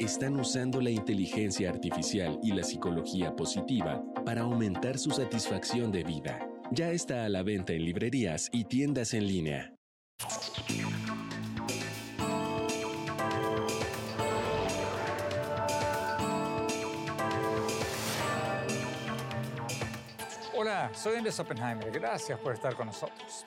están usando la inteligencia artificial y la psicología positiva para aumentar su satisfacción de vida. Ya está a la venta en librerías y tiendas en línea. Hola, soy Andrés Oppenheimer. Gracias por estar con nosotros.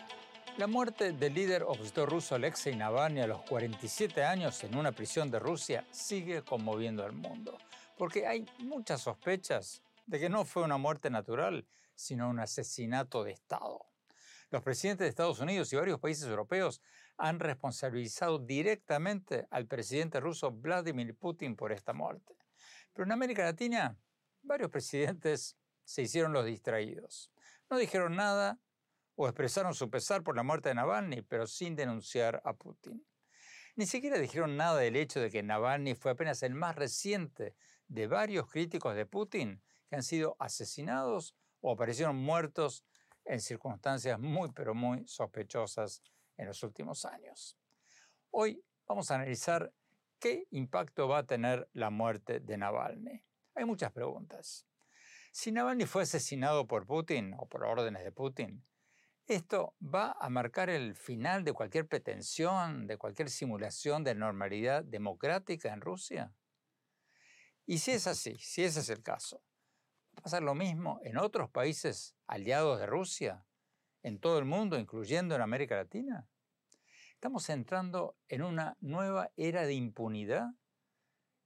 La muerte del líder opositor ruso Alexei Navalny a los 47 años en una prisión de Rusia sigue conmoviendo al mundo, porque hay muchas sospechas de que no fue una muerte natural, sino un asesinato de Estado. Los presidentes de Estados Unidos y varios países europeos han responsabilizado directamente al presidente ruso Vladimir Putin por esta muerte. Pero en América Latina, varios presidentes se hicieron los distraídos. No dijeron nada o expresaron su pesar por la muerte de Navalny, pero sin denunciar a Putin. Ni siquiera dijeron nada del hecho de que Navalny fue apenas el más reciente de varios críticos de Putin que han sido asesinados o aparecieron muertos en circunstancias muy, pero muy sospechosas en los últimos años. Hoy vamos a analizar qué impacto va a tener la muerte de Navalny. Hay muchas preguntas. Si Navalny fue asesinado por Putin o por órdenes de Putin, esto va a marcar el final de cualquier pretensión, de cualquier simulación de normalidad democrática en Rusia. Y si es así, si ese es el caso, ¿va a pasar lo mismo en otros países aliados de Rusia, en todo el mundo, incluyendo en América Latina? Estamos entrando en una nueva era de impunidad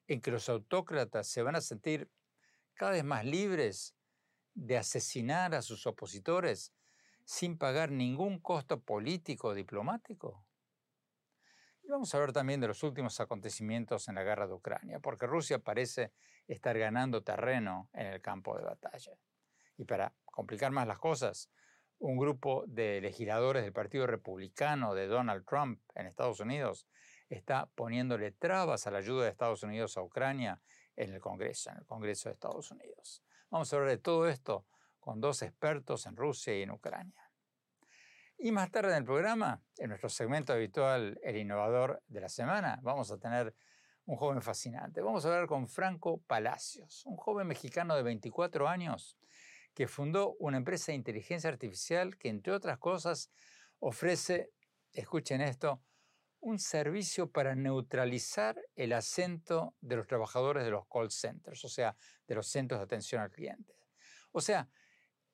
en que los autócratas se van a sentir cada vez más libres de asesinar a sus opositores sin pagar ningún costo político o diplomático? Y vamos a hablar también de los últimos acontecimientos en la guerra de Ucrania, porque Rusia parece estar ganando terreno en el campo de batalla. Y para complicar más las cosas, un grupo de legisladores del Partido Republicano de Donald Trump en Estados Unidos está poniéndole trabas a la ayuda de Estados Unidos a Ucrania en el Congreso, en el Congreso de Estados Unidos. Vamos a hablar de todo esto con dos expertos en Rusia y en Ucrania. Y más tarde en el programa, en nuestro segmento habitual, El Innovador de la Semana, vamos a tener un joven fascinante. Vamos a hablar con Franco Palacios, un joven mexicano de 24 años que fundó una empresa de inteligencia artificial que, entre otras cosas, ofrece, escuchen esto, un servicio para neutralizar el acento de los trabajadores de los call centers, o sea, de los centros de atención al cliente. O sea,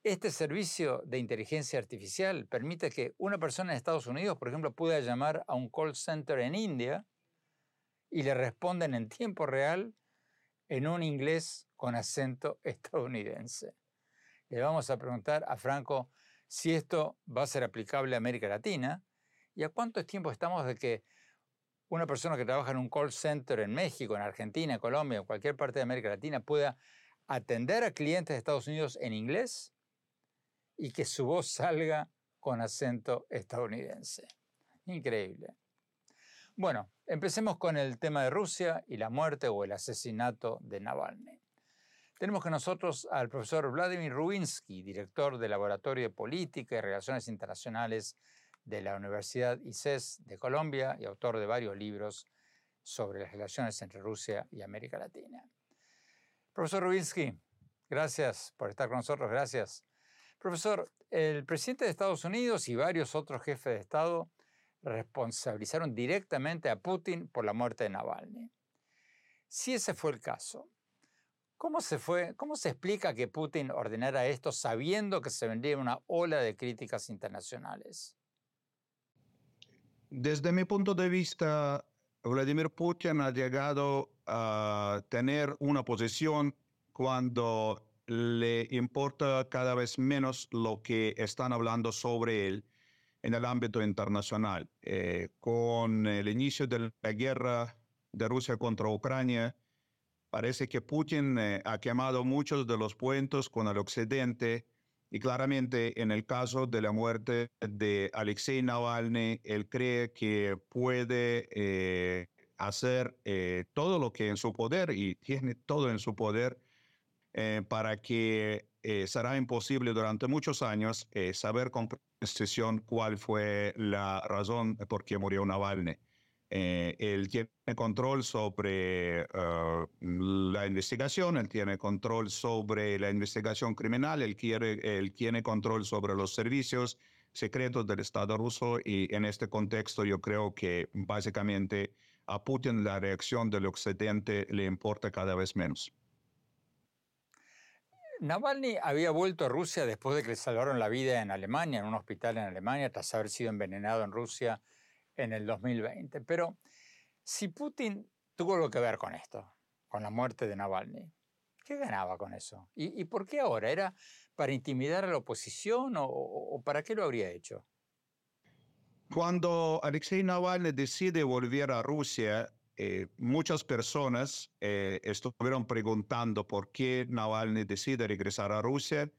este servicio de inteligencia artificial permite que una persona en Estados Unidos, por ejemplo, pueda llamar a un call center en India y le responden en tiempo real en un inglés con acento estadounidense. Le vamos a preguntar a Franco si esto va a ser aplicable a América Latina y a cuánto tiempo estamos de que una persona que trabaja en un call center en México, en Argentina, en Colombia, en cualquier parte de América Latina pueda atender a clientes de Estados Unidos en inglés y que su voz salga con acento estadounidense. Increíble. Bueno, empecemos con el tema de Rusia y la muerte o el asesinato de Navalny. Tenemos con nosotros al profesor Vladimir Rubinsky, director del Laboratorio de Política y Relaciones Internacionales de la Universidad ICES de Colombia y autor de varios libros sobre las relaciones entre Rusia y América Latina. Profesor Rubinsky, gracias por estar con nosotros, gracias. Profesor, el presidente de Estados Unidos y varios otros jefes de Estado responsabilizaron directamente a Putin por la muerte de Navalny. Si ese fue el caso, ¿cómo se, cómo se explica que Putin ordenara esto sabiendo que se vendría una ola de críticas internacionales? Desde mi punto de vista, Vladimir Putin ha llegado a tener una posición cuando le importa cada vez menos lo que están hablando sobre él en el ámbito internacional. Eh, con el inicio de la guerra de Rusia contra Ucrania, parece que Putin eh, ha quemado muchos de los puentes con el occidente y claramente en el caso de la muerte de Alexei Navalny, él cree que puede eh, hacer todo lo que en su poder y tiene todo en su poder eh, para que será imposible durante muchos años saber con precisión cuál fue la razón por qué murió Navalny. Eh, él tiene control sobre eh, la investigación, él tiene control sobre la investigación criminal, él, quiere, él tiene control sobre los servicios secretos del Estado ruso y en este contexto yo creo que básicamente a Putin la reacción del occidente le importa cada vez menos. Navalny había vuelto a Rusia después de que le salvaron la vida en Alemania, en un hospital en Alemania, tras haber sido envenenado en Rusia en el 2020. Pero si Putin tuvo algo que ver con esto, con la muerte de Navalny, ¿qué ganaba con eso? ¿Y, por qué ahora? ¿Era para intimidar a la oposición o, para qué lo habría hecho? Cuando Alexei Navalny decide volver a Rusia, eh, muchas personas eh, estuvieron preguntando por qué Navalny decide regresar a Rusia,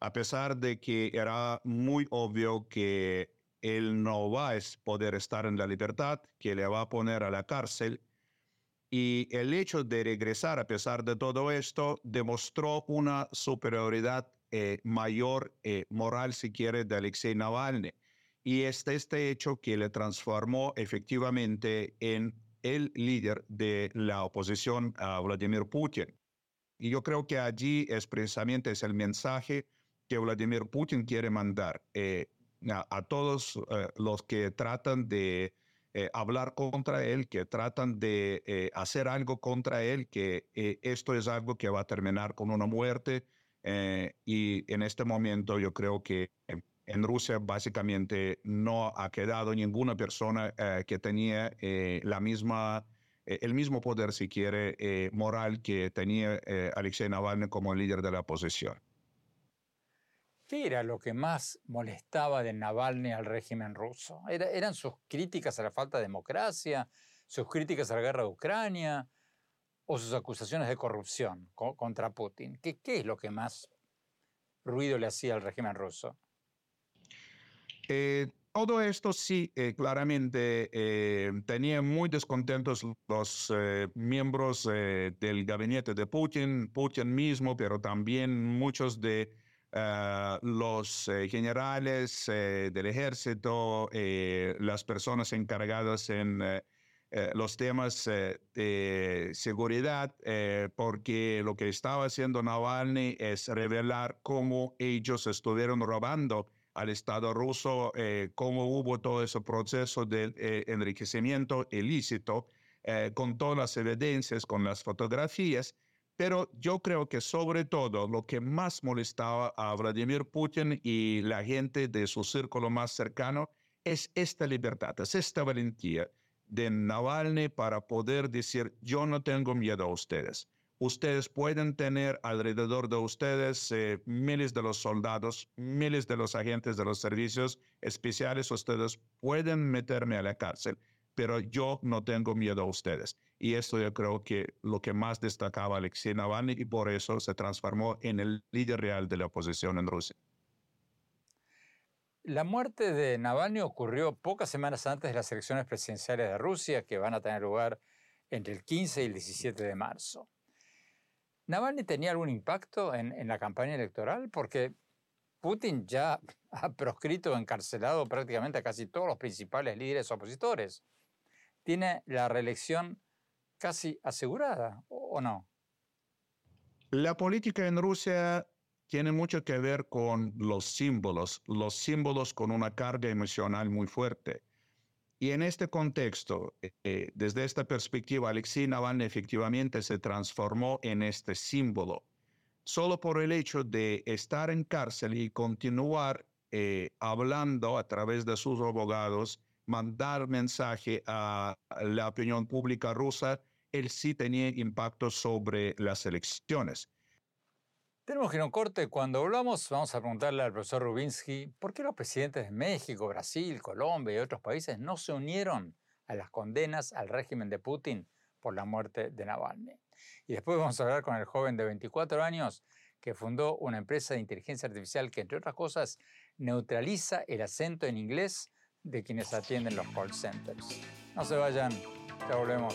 a pesar de que era muy obvio que él no va a poder estar en la libertad, que le va a poner a la cárcel. Y el hecho de regresar a pesar de todo esto demostró una superioridad eh, mayor moral, si quiere, de Alexei Navalny. Y este, este hecho que le transformó efectivamente en el líder de la oposición a Vladimir Putin. Y yo creo que allí es precisamente es el mensaje que Vladimir Putin quiere mandar. Eh, a, todos eh, los que tratan de eh, hablar contra él, que tratan de hacer algo contra él, que esto es algo que va a terminar con una muerte. y en este momento yo creo que en Rusia básicamente no ha quedado ninguna persona que tenía la misma, el mismo poder, si quiere, moral que tenía Alexei Navalny como líder de la oposición. ¿Qué era lo que más molestaba de Navalny al régimen ruso? ¿Eran sus críticas a la falta de democracia, sus críticas a la guerra de Ucrania o sus acusaciones de corrupción contra Putin? ¿Qué, es lo que más ruido le hacía al régimen ruso? Eh, todo esto sí, eh, claramente eh, tenían muy descontentos los miembros del gabinete de Putin, Putin mismo, pero también muchos de eh, los eh, generales eh, del ejército, las personas encargadas en los temas de seguridad, porque lo que estaba haciendo Navalny es revelar cómo ellos estuvieron robando al Estado ruso, cómo hubo todo ese proceso de enriquecimiento ilícito, con todas las evidencias, con las fotografías. Pero yo creo que sobre todo lo que más molestaba a Vladimir Putin y la gente de su círculo más cercano es esta libertad, es esta valentía de Navalny para poder decir, yo no tengo miedo a ustedes. Ustedes pueden tener alrededor de ustedes eh, miles de los soldados, miles de los agentes de los servicios especiales. Ustedes pueden meterme a la cárcel, pero yo no tengo miedo a ustedes. Y esto yo creo que lo que más destacaba Alexei Navalny y por eso se transformó en el líder real de la oposición en Rusia. La muerte de Navalny ocurrió pocas semanas antes de las elecciones presidenciales de Rusia, que van a tener lugar entre el 15 y el 17 de marzo. ¿Navalny tenía algún impacto en, la campaña electoral? Porque Putin ya ha proscrito encarcelado prácticamente a casi todos los principales líderes opositores. ¿Tiene la reelección casi asegurada o no? La política en Rusia tiene mucho que ver con los símbolos, los símbolos con una carga emocional muy fuerte. Y en este contexto, eh, desde esta perspectiva, Alexei Navalny efectivamente se transformó en este símbolo. Solo por el hecho de estar en cárcel y continuar eh, hablando a través de sus abogados, mandar mensaje a la opinión pública rusa, él sí tenía impacto sobre las elecciones. Tenemos que ir a un corte. Cuando volvamos, vamos a preguntarle al profesor Rubinsky por qué los presidentes de México, Brasil, Colombia y otros países no se unieron a las condenas al régimen de Putin por la muerte de Navalny. Y después vamos a hablar con el joven de 24 años que fundó una empresa de inteligencia artificial que, entre otras cosas, neutraliza el acento en inglés de quienes atienden los call centers. No se vayan, ya volvemos.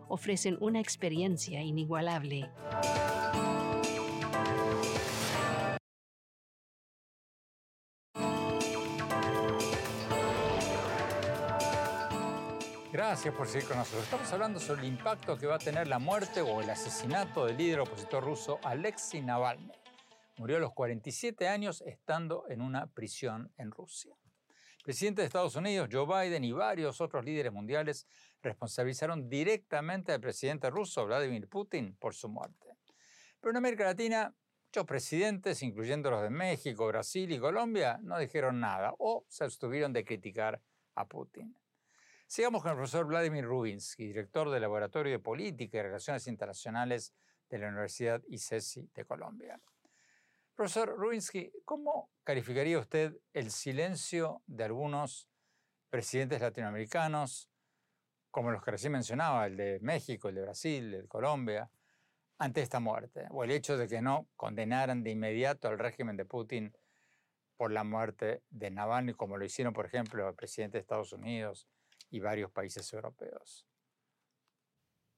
ofrecen una experiencia inigualable. Gracias por seguir con nosotros. Estamos hablando sobre el impacto que va a tener la muerte o el asesinato del líder opositor ruso Alexei Navalny. Murió a los 47 años estando en una prisión en Rusia presidente de Estados Unidos, Joe Biden, y varios otros líderes mundiales responsabilizaron directamente al presidente ruso, Vladimir Putin, por su muerte. Pero en América Latina, muchos presidentes, incluyendo los de México, Brasil y Colombia, no dijeron nada o se abstuvieron de criticar a Putin. Sigamos con el profesor Vladimir Rubinsky, director del Laboratorio de Política y Relaciones Internacionales de la Universidad ICESI de Colombia. Profesor Rubinsky, ¿cómo calificaría usted el silencio de algunos presidentes latinoamericanos, como los que recién mencionaba, el de México, el de Brasil, el de Colombia, ante esta muerte? O el hecho de que no condenaran de inmediato al régimen de Putin por la muerte de Navalny, como lo hicieron, por ejemplo, el presidente de Estados Unidos y varios países europeos.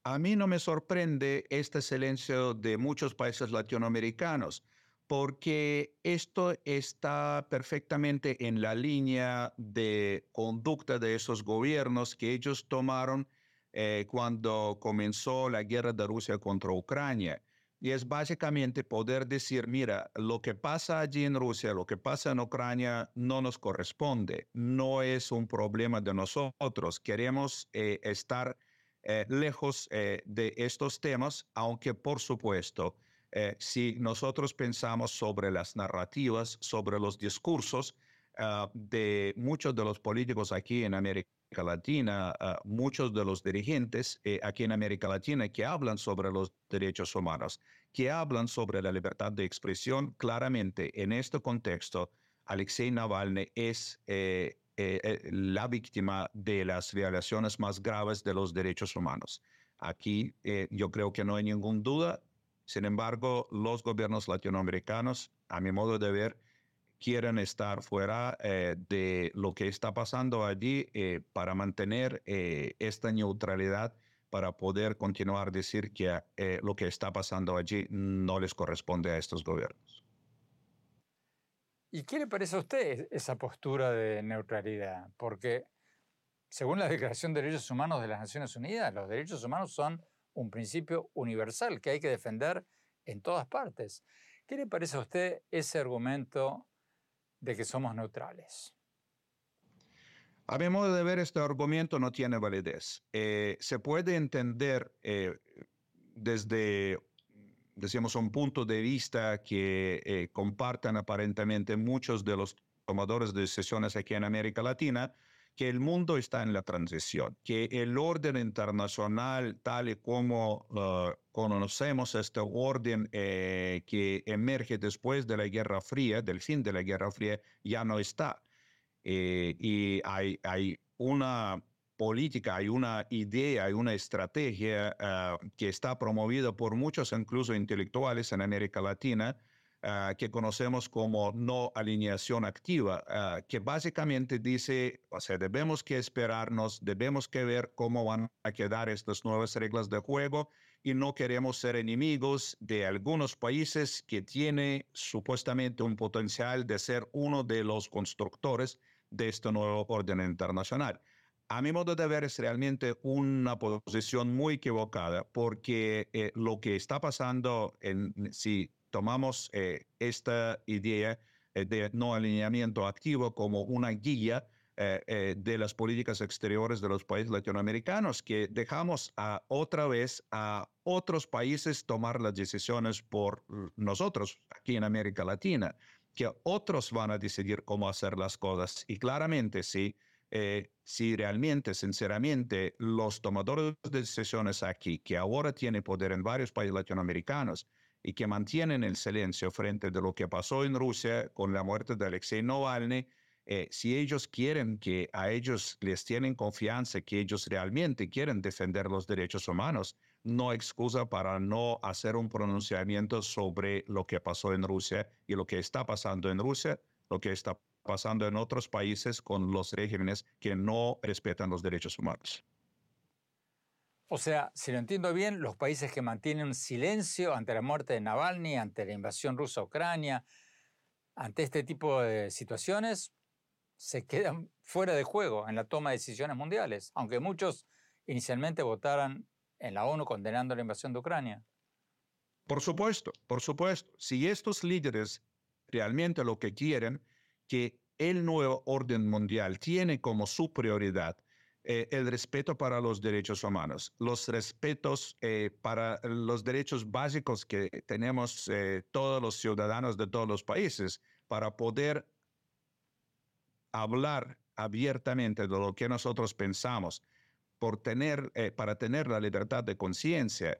A mí no me sorprende este silencio de muchos países latinoamericanos porque esto está perfectamente en la línea de conducta de esos gobiernos que ellos tomaron eh, cuando comenzó la guerra de Rusia contra Ucrania. Y es básicamente poder decir, mira, lo que pasa allí en Rusia, lo que pasa en Ucrania no nos corresponde, no es un problema de nosotros. Queremos eh, estar eh, lejos de estos temas, aunque por supuesto eh, si nosotros pensamos sobre las narrativas, sobre los discursos ah, de muchos de los políticos aquí en América Latina, ah, muchos de los dirigentes eh, aquí en América Latina que hablan sobre los derechos humanos, que hablan sobre la libertad de expresión, claramente en este contexto, Alexei Navalny es eh, la víctima de las violaciones más graves de los derechos humanos. Aquí yo creo que no hay ninguna duda, sin embargo, los gobiernos latinoamericanos, a mi modo de ver, quieren estar fuera eh, de lo que está pasando allí eh, para mantener eh, esta neutralidad, para poder continuar decir que lo que está pasando allí no les corresponde a estos gobiernos. ¿Y qué le parece a usted esa postura de neutralidad? Porque Según la Declaración de Derechos Humanos de las Naciones Unidas, los derechos humanos son un principio universal que hay que defender en todas partes. ¿Qué le parece a usted ese argumento de que somos neutrales? A mi modo de ver, este argumento no tiene validez. Eh, se puede entender eh, desde, decíamos, un punto de vista que eh, compartan aparentemente muchos de los tomadores de decisiones aquí en América Latina, que el mundo está en la transición, que el orden internacional, tal y como uh, conocemos este orden eh, que emerge después de la Guerra Fría, del fin de la Guerra Fría, ya no está. Eh, y hay, hay una política, hay una idea, hay una estrategia uh, que está promovida por muchos, incluso intelectuales en América Latina, Ah, que conocemos como no alineación activa, ah, que básicamente dice, o sea, debemos que esperarnos, debemos que ver cómo van a quedar estas nuevas reglas de juego y no queremos ser enemigos de algunos países que tiene supuestamente un potencial de ser uno de los constructores de este nuevo orden internacional. A mi modo de ver es realmente una posición muy equivocada porque eh, lo que está pasando en si tomamos eh, esta idea eh, de no alineamiento activo como una guía eh, de las políticas exteriores de los países latinoamericanos, que dejamos a, otra vez a otros países tomar las decisiones por nosotros aquí en América Latina, que otros van a decidir cómo hacer las cosas. Y claramente, sí, si realmente, sinceramente, los tomadores de decisiones aquí, que ahora tienen poder en varios países latinoamericanos, y que mantienen el silencio frente de lo que pasó en Rusia con la muerte de Alexei Navalny, eh, si ellos quieren que a ellos les tienen confianza, que ellos realmente quieren defender los derechos humanos, no excusa para no hacer un pronunciamiento sobre lo que pasó en Rusia y lo que está pasando en Rusia, lo que está pasando en otros países con los regímenes que no respetan los derechos humanos. O sea, si lo entiendo bien, los países que mantienen silencio ante la muerte de Navalny, ante la invasión rusa a Ucrania, ante este tipo de situaciones, se quedan fuera de juego en la toma de decisiones mundiales, aunque muchos inicialmente votaran en la ONU condenando la invasión de Ucrania. Por supuesto, por supuesto. Si estos líderes realmente lo que quieren, que el nuevo orden mundial tiene como su prioridad eh, el respeto para los derechos humanos, los respetos eh, para los derechos básicos que tenemos eh, todos los ciudadanos de todos los países para poder hablar abiertamente de lo que nosotros pensamos, por tener, para tener la libertad de conciencia,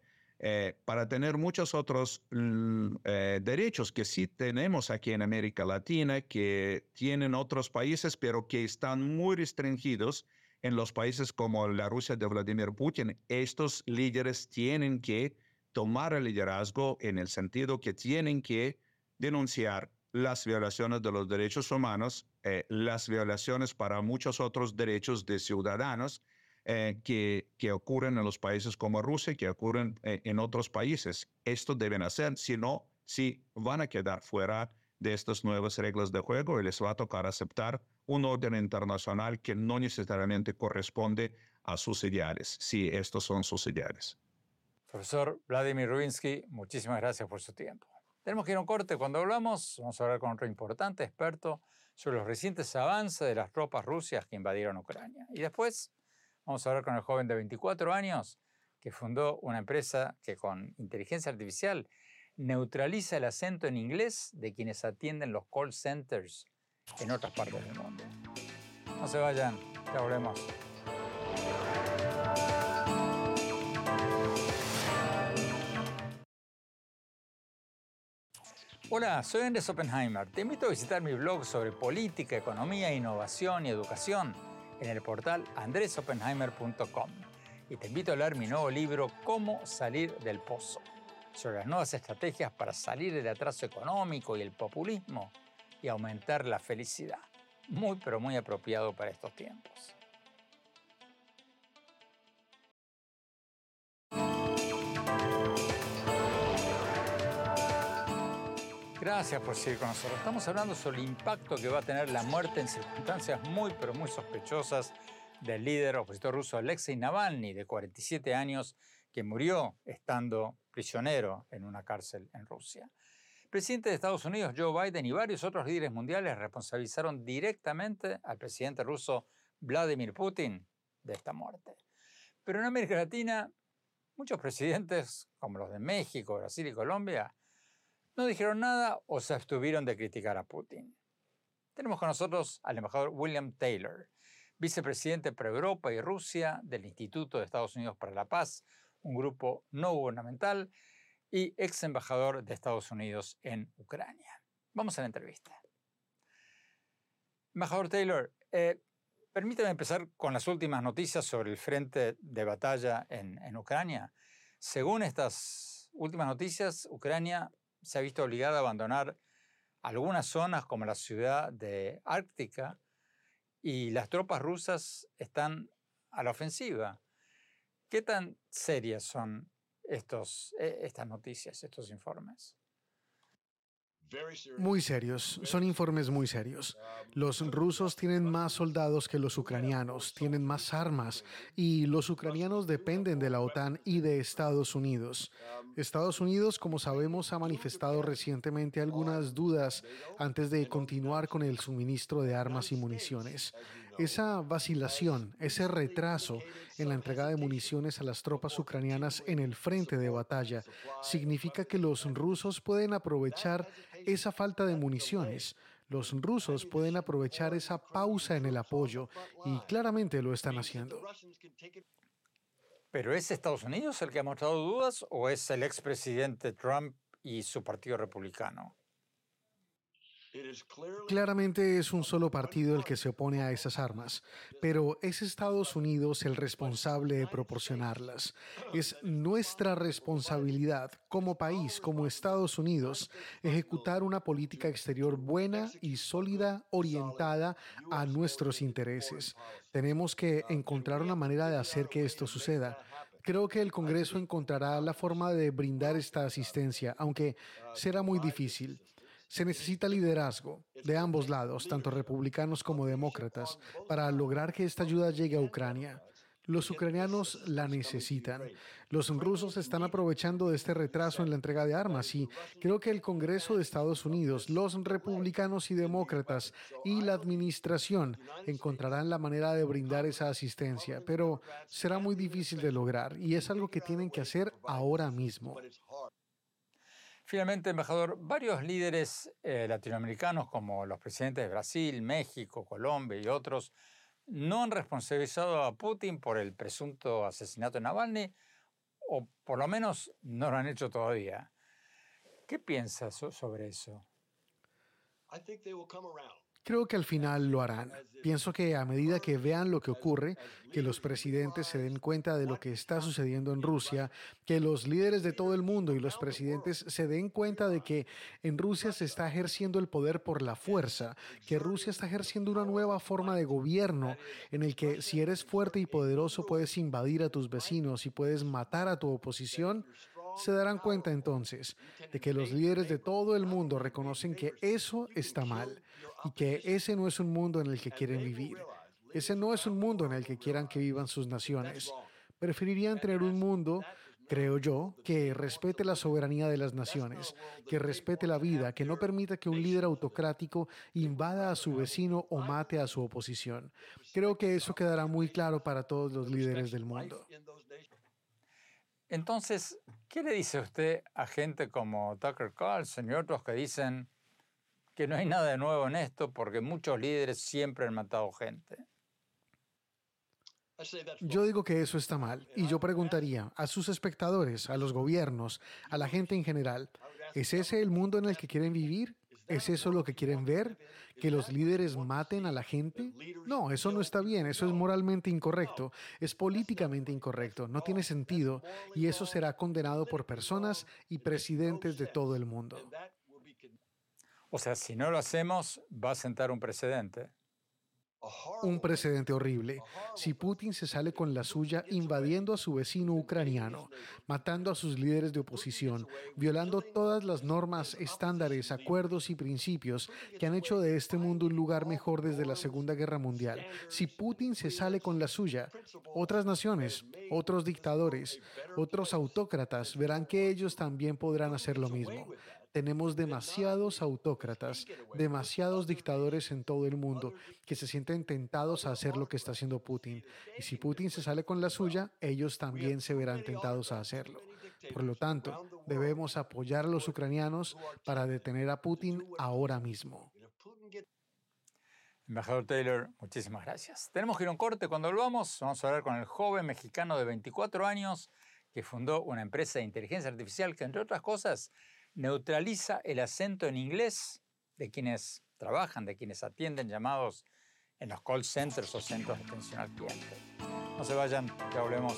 para tener muchos otros mm, derechos que sí tenemos aquí en América Latina, que tienen otros países, pero que están muy restringidos en los países como la Rusia de Vladimir Putin, estos líderes tienen que tomar el liderazgo en el sentido que tienen que denunciar las violaciones de los derechos humanos, eh, las violaciones para muchos otros derechos de ciudadanos eh, que, que, ocurren en los países como Rusia, que ocurren eh, en otros países. Esto deben hacer, si no, si van a quedar fuera de estas nuevas reglas de juego y les va a tocar aceptar un orden internacional que no necesariamente corresponde a sus ideales, si estos son sus ideales. Profesor Vladimir Rubinsky, muchísimas gracias por su tiempo. Tenemos que ir a un corte. Cuando hablamos, vamos a hablar con otro importante experto sobre los recientes avances de las tropas rusas que invadieron Ucrania. Y después vamos a hablar con el joven de 24 años que fundó una empresa que con inteligencia artificial neutraliza el acento en inglés de quienes atienden los call centers en otras partes del mundo. No se vayan, ya volvemos. Hola, soy Andrés Oppenheimer. Te invito a visitar mi blog sobre política, economía, innovación y educación en el portal andresoppenheimer.com. Y te invito a leer mi nuevo libro Cómo salir del pozo, sobre las nuevas estrategias para salir del atraso económico y el populismo y aumentar la felicidad. Muy, pero muy apropiado para estos tiempos. Gracias por seguir con nosotros. Estamos hablando sobre el impacto que va a tener la muerte en circunstancias muy, pero muy sospechosas del líder opositor ruso Alexei Navalny, de 47 años, que murió estando prisionero en una cárcel en Rusia. Presidente de Estados Unidos, Joe Biden, y varios otros líderes mundiales responsabilizaron directamente al presidente ruso Vladimir Putin de esta muerte. Pero en América Latina, muchos presidentes, como los de México, Brasil y Colombia, no dijeron nada o se abstuvieron de criticar a Putin. Tenemos con nosotros al embajador William Taylor, vicepresidente para Europa y Rusia del Instituto de Estados Unidos para la Paz, un grupo no gubernamental, y ex embajador de Estados Unidos en Ucrania. Vamos a la entrevista. Embajador Taylor, eh, permítame empezar con las últimas noticias sobre el frente de batalla en, en Ucrania. Según estas últimas noticias, Ucrania se ha visto obligada a abandonar algunas zonas como la ciudad de Ártica y las tropas rusas están a la ofensiva. ¿Qué tan serias son estos, e, estas noticias, estos informes? Muy serios, son informes muy serios. Los rusos tienen más soldados que los ucranianos, tienen más armas y los ucranianos dependen de la OTAN y de Estados Unidos. Estados Unidos, como sabemos, ha manifestado recientemente algunas dudas antes de continuar con el suministro de armas y municiones. Esa vacilación, ese retraso en la entrega de municiones a las tropas ucranianas en el frente de batalla, significa que los rusos pueden aprovechar esa falta de municiones. Los rusos pueden aprovechar esa pausa en el apoyo y claramente lo están haciendo. ¿Pero es Estados Unidos el que ha mostrado dudas o es el expresidente Trump y su partido republicano? Claramente es un solo partido el que se opone a esas armas, pero es Estados Unidos el responsable de proporcionarlas. Es nuestra responsabilidad como país, como Estados Unidos, ejecutar una política exterior buena y sólida orientada a nuestros intereses. Tenemos que encontrar una manera de hacer que esto suceda. Creo que el Congreso encontrará la forma de brindar esta asistencia, aunque será muy difícil. Se necesita liderazgo de ambos lados, tanto republicanos como demócratas, para lograr que esta ayuda llegue a Ucrania. Los ucranianos la necesitan. Los rusos están aprovechando de este retraso en la entrega de armas y creo que el Congreso de Estados Unidos, los republicanos y demócratas y la administración encontrarán la manera de brindar esa asistencia, pero será muy difícil de lograr y es algo que tienen que hacer ahora mismo. Finalmente, embajador, varios líderes eh, latinoamericanos como los presidentes de Brasil, México, Colombia y otros no han responsabilizado a Putin por el presunto asesinato de Navalny, o por lo menos no lo han hecho todavía. ¿Qué piensas sobre eso? Creo que al final lo harán. Pienso que a medida que vean lo que ocurre, que los presidentes se den cuenta de lo que está sucediendo en Rusia, que los líderes de todo el mundo y los presidentes se den cuenta de que en Rusia se está ejerciendo el poder por la fuerza, que Rusia está ejerciendo una nueva forma de gobierno en el que si eres fuerte y poderoso puedes invadir a tus vecinos y puedes matar a tu oposición, se darán cuenta entonces de que los líderes de todo el mundo reconocen que eso está mal y que ese no es un mundo en el que quieren vivir. Ese no es un mundo en el que quieran que vivan sus naciones. Preferirían tener un mundo, creo yo, que respete la soberanía de las naciones, que respete la vida, que no permita que un líder autocrático invada a su vecino o mate a su oposición. Creo que eso quedará muy claro para todos los líderes del mundo. Entonces, ¿qué le dice usted a gente como Tucker Carlson y otros que dicen que no hay nada de nuevo en esto porque muchos líderes siempre han matado gente? Yo digo que eso está mal y yo preguntaría a sus espectadores, a los gobiernos, a la gente en general, ¿es ese el mundo en el que quieren vivir? ¿Es eso lo que quieren ver? ¿Que los líderes maten a la gente? No, eso no está bien, eso es moralmente incorrecto, es políticamente incorrecto, no tiene sentido y eso será condenado por personas y presidentes de todo el mundo. O sea, si no lo hacemos, va a sentar un precedente. Un precedente horrible. Si Putin se sale con la suya invadiendo a su vecino ucraniano, matando a sus líderes de oposición, violando todas las normas, estándares, acuerdos y principios que han hecho de este mundo un lugar mejor desde la Segunda Guerra Mundial, si Putin se sale con la suya, otras naciones, otros dictadores, otros autócratas verán que ellos también podrán hacer lo mismo. Tenemos demasiados autócratas, demasiados dictadores en todo el mundo que se sienten tentados a hacer lo que está haciendo Putin. Y si Putin se sale con la suya, ellos también se verán tentados a hacerlo. Por lo tanto, debemos apoyar a los ucranianos para detener a Putin ahora mismo. Embajador Taylor, muchísimas gracias. Tenemos que ir a un corte. Cuando volvamos, vamos a hablar con el joven mexicano de 24 años que fundó una empresa de inteligencia artificial que, entre otras cosas, neutraliza el acento en inglés de quienes trabajan, de quienes atienden llamados en los call centers o centros de atención al cliente. No se vayan, ya volvemos.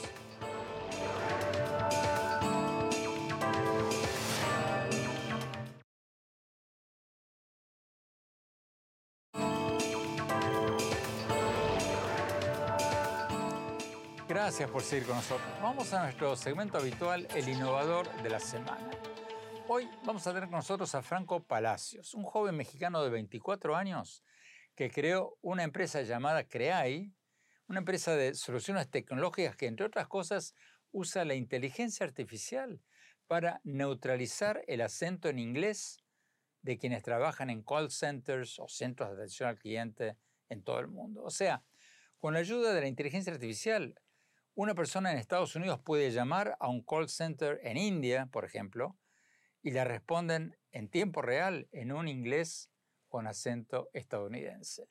Gracias por seguir con nosotros. Vamos a nuestro segmento habitual, el innovador de la semana. Hoy vamos a tener con nosotros a Franco Palacios, un joven mexicano de 24 años que creó una empresa llamada Creai, una empresa de soluciones tecnológicas que, entre otras cosas, usa la inteligencia artificial para neutralizar el acento en inglés de quienes trabajan en call centers o centros de atención al cliente en todo el mundo. O sea, con la ayuda de la inteligencia artificial, una persona en Estados Unidos puede llamar a un call center en India, por ejemplo, y le responden en tiempo real en un inglés con acento estadounidense.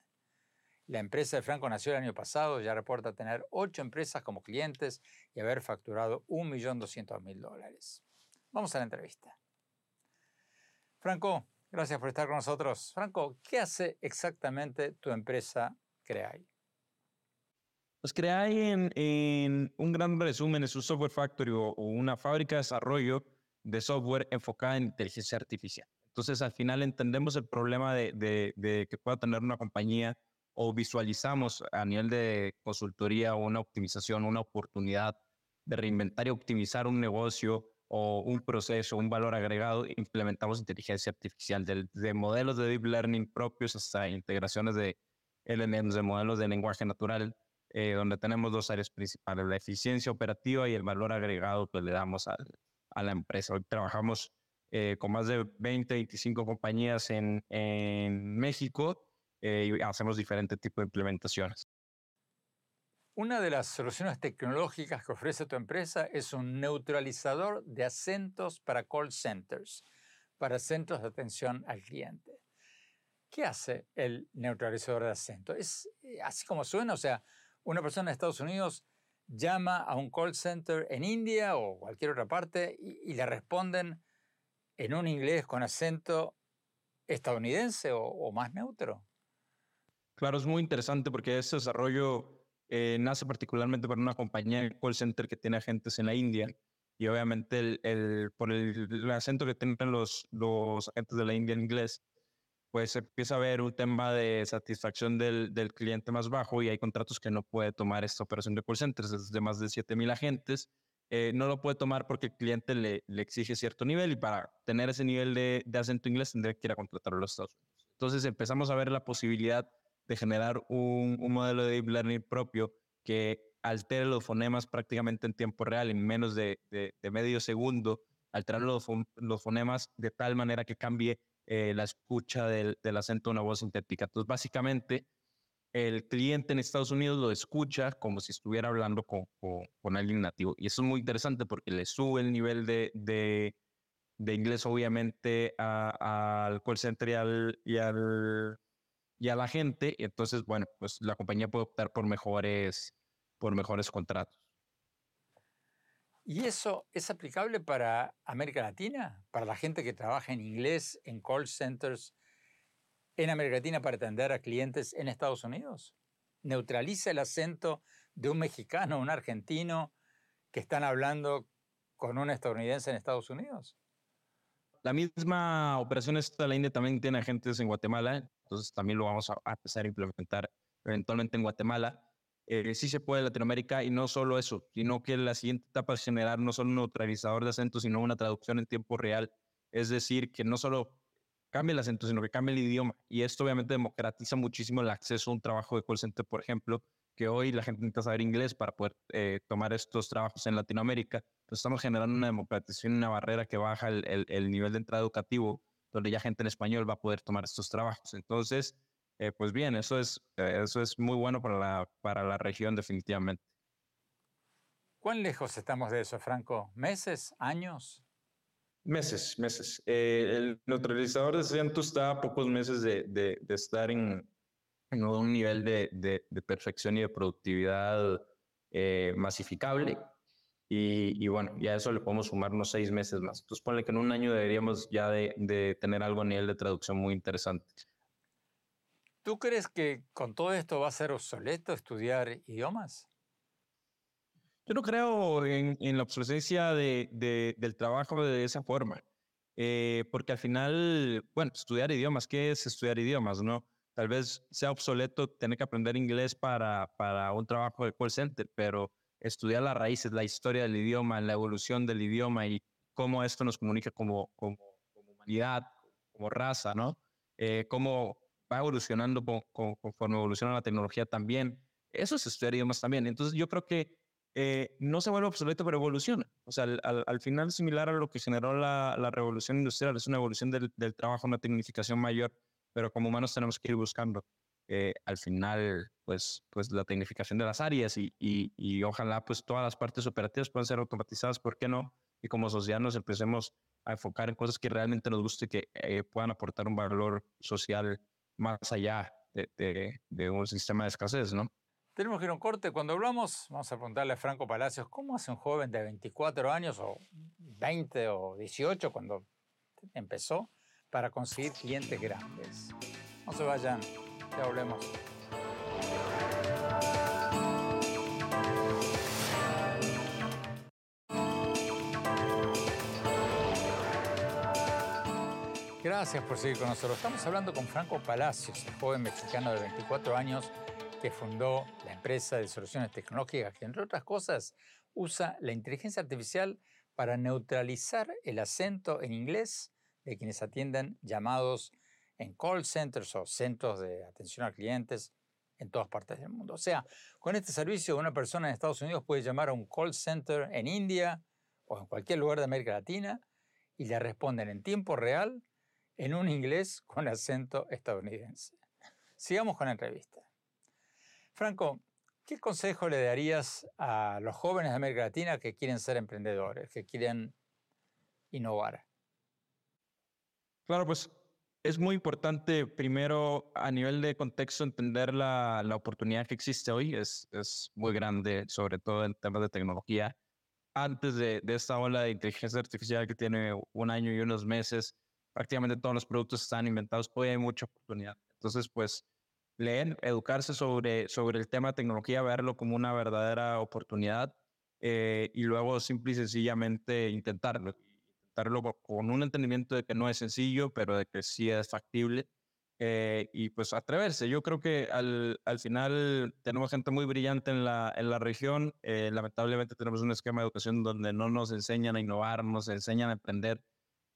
La empresa de Franco nació el año pasado, ya reporta tener ocho empresas como clientes y haber facturado 1.200.000 dólares. Vamos a la entrevista. Franco, gracias por estar con nosotros. Franco, ¿qué hace exactamente tu empresa Creai? Pues Creai en, un gran resumen es un software factory o una fábrica de desarrollo de software enfocada en inteligencia artificial. Entonces, al final entendemos el problema de, que pueda tener una compañía o visualizamos a nivel de consultoría una optimización, una oportunidad de reinventar y optimizar un negocio o un proceso, un valor agregado, implementamos inteligencia artificial, de, modelos de deep learning propios hasta integraciones de LLMs, de modelos de lenguaje natural, eh, donde tenemos dos áreas principales, la eficiencia operativa y el valor agregado que le damos al, a la empresa. Hoy trabajamos eh, con más de 20, 25 compañías en, en México eh, y hacemos diferentes tipos de implementaciones. Una de las soluciones tecnológicas que ofrece tu empresa es un neutralizador de acentos para call centers, para centros de atención al cliente. ¿Qué hace el neutralizador de acento? Es eh, así como suena, o sea, una persona en Estados Unidos llama a un call center en India o cualquier otra parte y, le responden en un inglés con acento estadounidense o, más neutro. Claro, es muy interesante porque ese desarrollo eh, nace particularmente para una compañía de call center que tiene agentes en la India y obviamente el, por el, acento que tienen los, los agentes de la India en inglés, pues empieza a haber un tema de satisfacción del, del, cliente más bajo y hay contratos que no puede tomar esta operación de call centers, es de más de 7.000 agentes. Eh, no lo puede tomar porque el cliente le, le, exige cierto nivel y para tener ese nivel de, de acento inglés tendría que ir a contratarlo a los Estados Unidos. Entonces empezamos a ver la posibilidad de generar un, un modelo de deep learning propio que altere los fonemas prácticamente en tiempo real, en menos de, de, de medio segundo, alterar los, los fonemas de tal manera que cambie eh, la escucha del, acento de una voz sintética. Entonces, básicamente, el cliente en Estados Unidos lo escucha como si estuviera hablando con, con, alguien nativo. Y eso es muy interesante porque le sube el nivel de, de, inglés, obviamente, al call center y, y, al, y a la gente. Y entonces, bueno, pues la compañía puede optar por mejores, por mejores contratos. ¿Y eso es aplicable para América Latina? ¿Para la gente que trabaja en inglés en call centers en América Latina para atender a clientes en Estados Unidos? ¿Neutraliza el acento de un mexicano un argentino que están hablando con un estadounidense en Estados Unidos? La misma operación esta la India también tiene agentes en Guatemala, entonces también lo vamos a empezar a implementar eventualmente en Guatemala. Eh, sí se puede Latinoamérica y no solo eso, sino que la siguiente etapa es generar no solo un neutralizador de acento, sino una traducción en tiempo real. Es decir, que no solo cambie el acento, sino que cambie el idioma. Y esto obviamente democratiza muchísimo el acceso a un trabajo de call center, por ejemplo, que hoy la gente necesita saber inglés para poder eh, tomar estos trabajos en Latinoamérica. Entonces estamos generando una democratización, una barrera que baja el, el, nivel de entrada educativo, donde ya gente en español va a poder tomar estos trabajos. Entonces, eh, pues bien, eso es, eh, eso es muy bueno para la, para la región definitivamente. ¿Cuán lejos estamos de eso, Franco? ¿Meses? ¿Años? Meses, meses. el neutralizador de acento está a pocos meses de, de, de estar en, en, un nivel de, de, perfección y de productividad eh, masificable. Y, y, bueno, ya a eso le podemos sumar unos seis meses más. Entonces, ponle que en un año deberíamos ya de, de tener algo a nivel de traducción muy interesante. ¿Tú crees que con todo esto va a ser obsoleto estudiar idiomas? Yo no creo en, la obsolescencia de, de, del trabajo de esa forma, eh, porque al final, bueno, estudiar idiomas, ¿qué es estudiar idiomas? No? Tal vez sea obsoleto tener que aprender inglés para, un trabajo de call center, pero estudiar las raíces, la historia del idioma, la evolución del idioma y cómo esto nos comunica como, como, como humanidad, como raza, ¿no? Eh, va evolucionando conforme evoluciona la tecnología también. Eso es estudiar idiomas también. Entonces yo creo que eh, no se vuelve obsoleto, pero evoluciona. O sea, al, al, final similar a lo que generó la, la revolución industrial, es una evolución del, del, trabajo, una tecnificación mayor, pero como humanos tenemos que ir buscando eh, al final, pues, pues la tecnificación de las áreas y, y, y, ojalá pues todas las partes operativas puedan ser automatizadas, ¿por qué no? Y como sociedad nos empecemos a enfocar en cosas que realmente nos guste y que eh, puedan aportar un valor social más allá de, de, un sistema de escasez, ¿no? Tenemos que ir a un corte. Cuando hablamos, vamos a preguntarle a Franco Palacios, ¿cómo hace un joven de 24 años o 20 o 18 cuando empezó para conseguir clientes grandes? No se vayan, ya volvemos. Gracias por seguir con nosotros. Estamos hablando con Franco Palacios, el joven mexicano de 24 años que fundó la empresa de soluciones tecnológicas que, entre otras cosas, usa la inteligencia artificial para neutralizar el acento en inglés de quienes atienden llamados en call centers o centros de atención a clientes en todas partes del mundo. O sea, con este servicio una persona en Estados Unidos puede llamar a un call center en India o en cualquier lugar de América Latina y le responden en tiempo real en un inglés con acento estadounidense. Sigamos con la entrevista. Franco, ¿qué consejo le darías a los jóvenes de América Latina que quieren ser emprendedores, que quieren innovar? Claro, pues es muy importante primero a nivel de contexto entender la, la oportunidad que existe hoy. Es, es, muy grande, sobre todo en temas de tecnología. Antes de, de esta ola de inteligencia artificial que tiene un año y unos meses, prácticamente todos los productos están inventados, hoy hay mucha oportunidad. Entonces, pues, leer, educarse sobre, sobre el tema de tecnología, verlo como una verdadera oportunidad eh, y luego simple y sencillamente intentarlo. Intentarlo con un entendimiento de que no es sencillo, pero de que sí es factible. Eh, y pues atreverse. Yo creo que al, al, final tenemos gente muy brillante en la, en la región. Eh, lamentablemente tenemos un esquema de educación donde no nos enseñan a innovar, nos enseñan a aprender.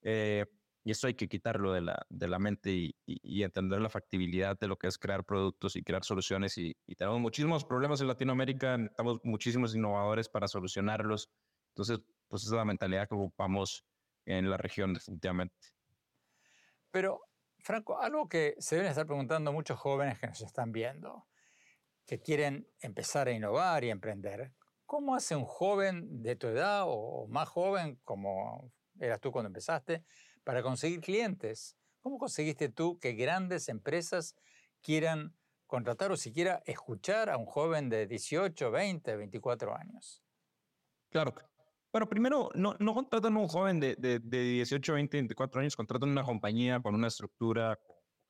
Eh, y eso hay que quitarlo de la, de la mente y, y, entender la factibilidad de lo que es crear productos y crear soluciones. Y, y, tenemos muchísimos problemas en Latinoamérica, necesitamos muchísimos innovadores para solucionarlos. Entonces, pues esa es la mentalidad que ocupamos en la región definitivamente. Pero, Franco, algo que se deben estar preguntando muchos jóvenes que nos están viendo, que quieren empezar a innovar y emprender. ¿Cómo hace un joven de tu edad o más joven, como eras tú cuando empezaste, para conseguir clientes. ¿Cómo conseguiste tú que grandes empresas quieran contratar o siquiera escuchar a un joven de 18, 20, 24 años? Claro. Bueno, primero, no, no contratan a un joven de, de, de 18, 20, 24 años, contratan una compañía con una estructura,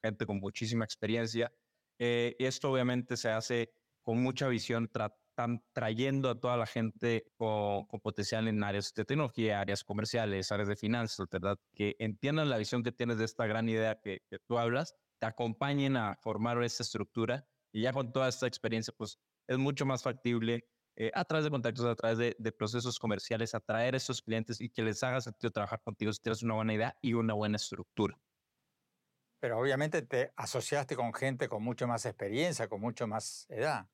gente con muchísima experiencia. Eh, esto obviamente se hace con mucha visión, están trayendo a toda la gente con, con, potencial en áreas de tecnología, áreas comerciales, áreas de finanzas, ¿verdad? Que entiendan la visión que tienes de esta gran idea que, que tú hablas, te acompañen a formar esa estructura Y ya con toda esta experiencia, pues es mucho más factible eh, a través de contactos, a través de, de, procesos comerciales, atraer a esos clientes y que les haga sentido trabajar contigo si tienes una buena idea y una buena estructura. Pero obviamente te asociaste con gente con mucho más experiencia, con mucho más edad.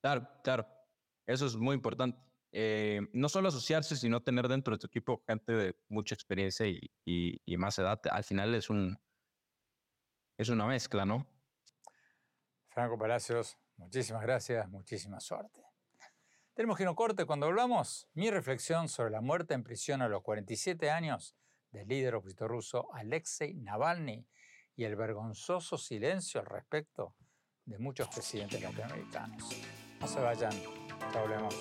Claro, claro. Eso es muy importante. Eh, no solo asociarse, sino tener dentro de tu equipo gente de mucha experiencia y, y, más edad. Al final es, un, es una mezcla, ¿no? Franco Palacios, muchísimas gracias, muchísima suerte. Tenemos que ir a corte. Cuando hablamos, mi reflexión sobre la muerte en prisión a los 47 años del líder opositor ruso Alexei Navalny y el vergonzoso silencio al respecto de muchos presidentes latinoamericanos. No se vayan, ya hablemos.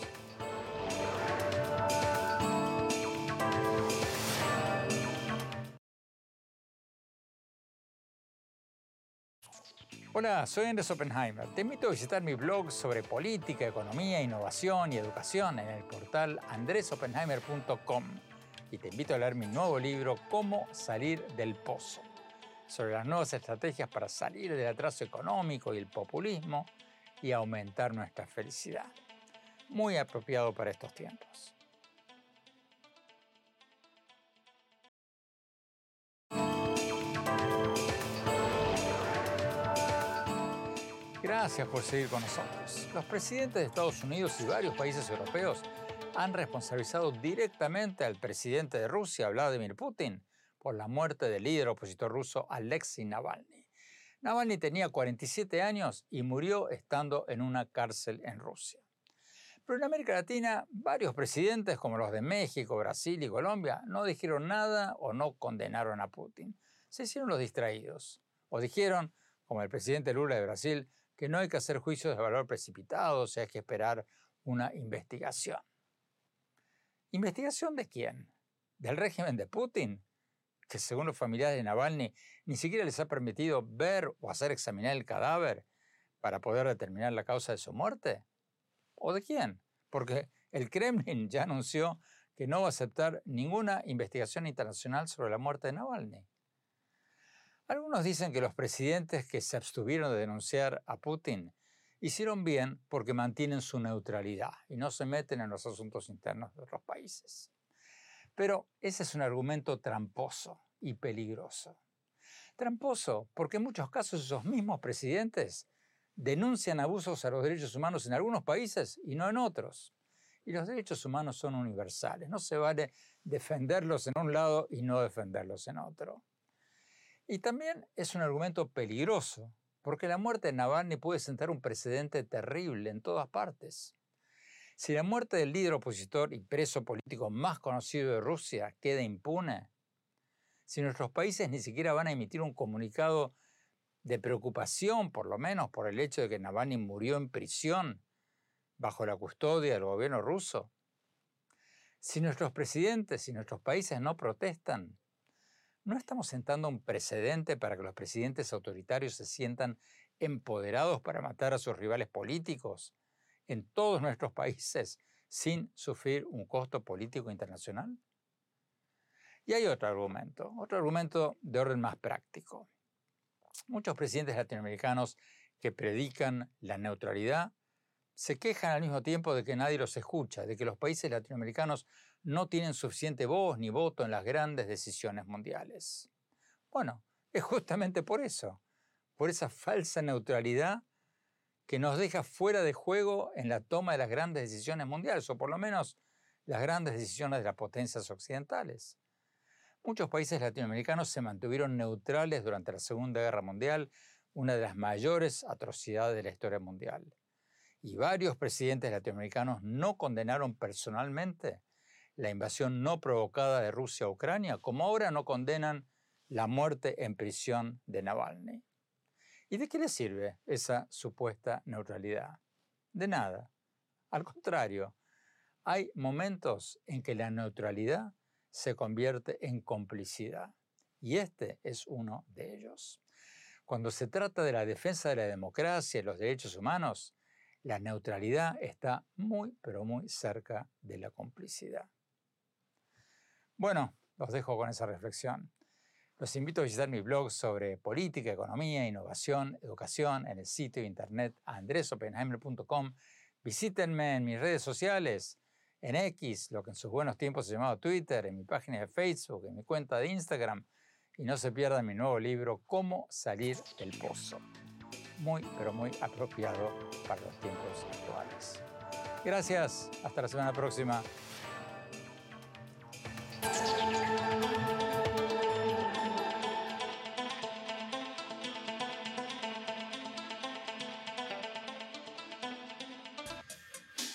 Hola, soy Andrés Oppenheimer. Te invito a visitar mi blog sobre política, economía, innovación y educación en el portal andresoppenheimer.com. Y te invito a leer mi nuevo libro, Cómo salir del pozo, sobre las nuevas estrategias para salir del atraso económico y el populismo y aumentar nuestra felicidad. Muy apropiado para estos tiempos. Gracias por seguir con nosotros. Los presidentes de Estados Unidos y varios países europeos han responsabilizado directamente al presidente de Rusia, Vladimir Putin, por la muerte del líder opositor ruso Alexei Navalny. Navalny tenía 47 años y murió estando en una cárcel en Rusia. Pero en América Latina, varios presidentes como los de México, Brasil y Colombia no dijeron nada o no condenaron a Putin. Se hicieron los distraídos. O dijeron, como el presidente Lula de Brasil, que no hay que hacer juicios de valor precipitados, hay que esperar una investigación. ¿Investigación de quién? ¿Del régimen de Putin? Que según los familiares de Navalny ni siquiera les ha permitido ver o hacer examinar el cadáver para poder determinar la causa de su muerte. ¿O de quién? Porque el Kremlin ya anunció que no va a aceptar ninguna investigación internacional sobre la muerte de Navalny. Algunos dicen que los presidentes que se abstuvieron de denunciar a Putin hicieron bien porque mantienen su neutralidad y no se meten en los asuntos internos de otros países. Pero ese es un argumento tramposo y peligroso. Tramposo porque en muchos casos esos mismos presidentes denuncian abusos a los derechos humanos en algunos países y no en otros. Y los derechos humanos son universales, no se vale defenderlos en un lado y no defenderlos en otro. Y también es un argumento peligroso, porque la muerte de Navalny puede sentar un precedente terrible en todas partes. Si la muerte del líder opositor y preso político más conocido de Rusia queda impune, si nuestros países ni siquiera van a emitir un comunicado de preocupación, por lo menos, por el hecho de que Navalny murió en prisión bajo la custodia del gobierno ruso, si nuestros presidentes y nuestros países no protestan, ¿No estamos sentando un precedente para que los presidentes autoritarios se sientan empoderados para matar a sus rivales políticos en todos nuestros países sin sufrir un costo político internacional? Y hay otro argumento, otro argumento de orden más práctico. Muchos presidentes latinoamericanos que predican la neutralidad se quejan al mismo tiempo de que nadie los escucha, de que los países latinoamericanos no tienen suficiente voz ni voto en las grandes decisiones mundiales. Bueno, es justamente por eso, por esa falsa neutralidad que nos deja fuera de juego en la toma de las grandes decisiones mundiales, o por lo menos las grandes decisiones de las potencias occidentales. Muchos países latinoamericanos se mantuvieron neutrales durante la Segunda Guerra Mundial, una de las mayores atrocidades de la historia mundial. Y varios presidentes latinoamericanos no condenaron personalmente la invasión no provocada de Rusia a Ucrania, como ahora no condenan la muerte en prisión de Navalny. ¿Y de qué le sirve esa supuesta neutralidad? De nada. Al contrario, hay momentos en que la neutralidad se convierte en complicidad. Y este es uno de ellos. Cuando se trata de la defensa de la democracia y los derechos humanos, la neutralidad está muy, pero muy cerca de la complicidad. Bueno, los dejo con esa reflexión. Los invito a visitar mi blog sobre política, economía, innovación, educación en el sitio internet andresopenheimer.com. Visítenme en mis redes sociales, en X, lo que en sus buenos tiempos se llamaba Twitter, en mi página de Facebook, en mi cuenta de Instagram. Y no se pierdan mi nuevo libro, Cómo salir del pozo. Muy, pero muy apropiado para los tiempos actuales. Gracias, hasta la semana próxima.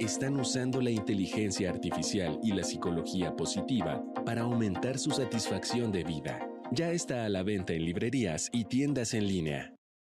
están usando la inteligencia artificial y la psicología positiva para aumentar su satisfacción de vida. Ya está a la venta en librerías y tiendas en línea.